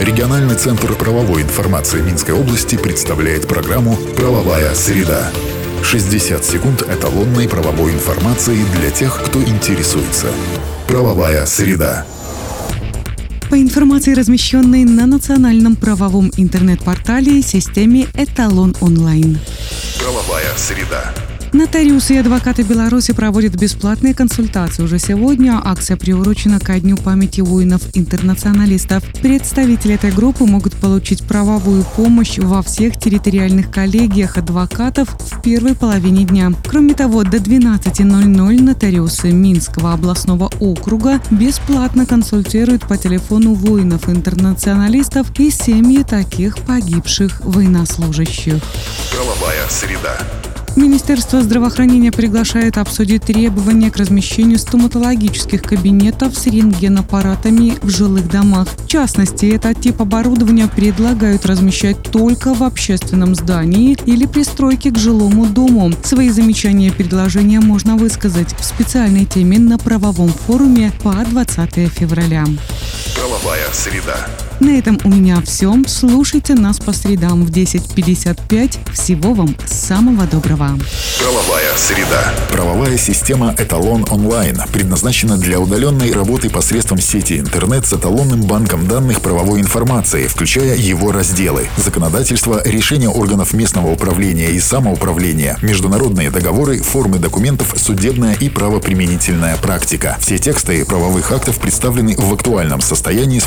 Региональный центр правовой информации Минской области представляет программу «Правовая среда». 60 секунд эталонной правовой информации для тех, кто интересуется. Правовая среда. По информации, размещенной на национальном правовом интернет-портале системе «Эталон онлайн». Правовая среда. Нотариусы и адвокаты Беларуси проводят бесплатные консультации. Уже сегодня акция приурочена ко Дню памяти воинов-интернационалистов. Представители этой группы могут получить правовую помощь во всех территориальных коллегиях адвокатов в первой половине дня. Кроме того, до 12.00 нотариусы Минского областного округа бесплатно консультируют по телефону воинов-интернационалистов и семьи таких погибших военнослужащих. Правовая среда. Министерство здравоохранения приглашает обсудить требования к размещению стоматологических кабинетов с рентгенаппаратами в жилых домах. В частности, этот тип оборудования предлагают размещать только в общественном здании или пристройке к жилому дому. Свои замечания и предложения можно высказать в специальной теме на правовом форуме по 20 февраля. Правовая среда. На этом у меня все. Слушайте нас по средам в 10.55. Всего вам самого доброго. Правовая среда. Правовая система «Эталон онлайн» предназначена для удаленной работы посредством сети интернет с эталонным банком данных правовой информации, включая его разделы. Законодательство, решения органов местного управления и самоуправления, международные договоры, формы документов, судебная и правоприменительная практика. Все тексты правовых актов представлены в актуальном состоянии с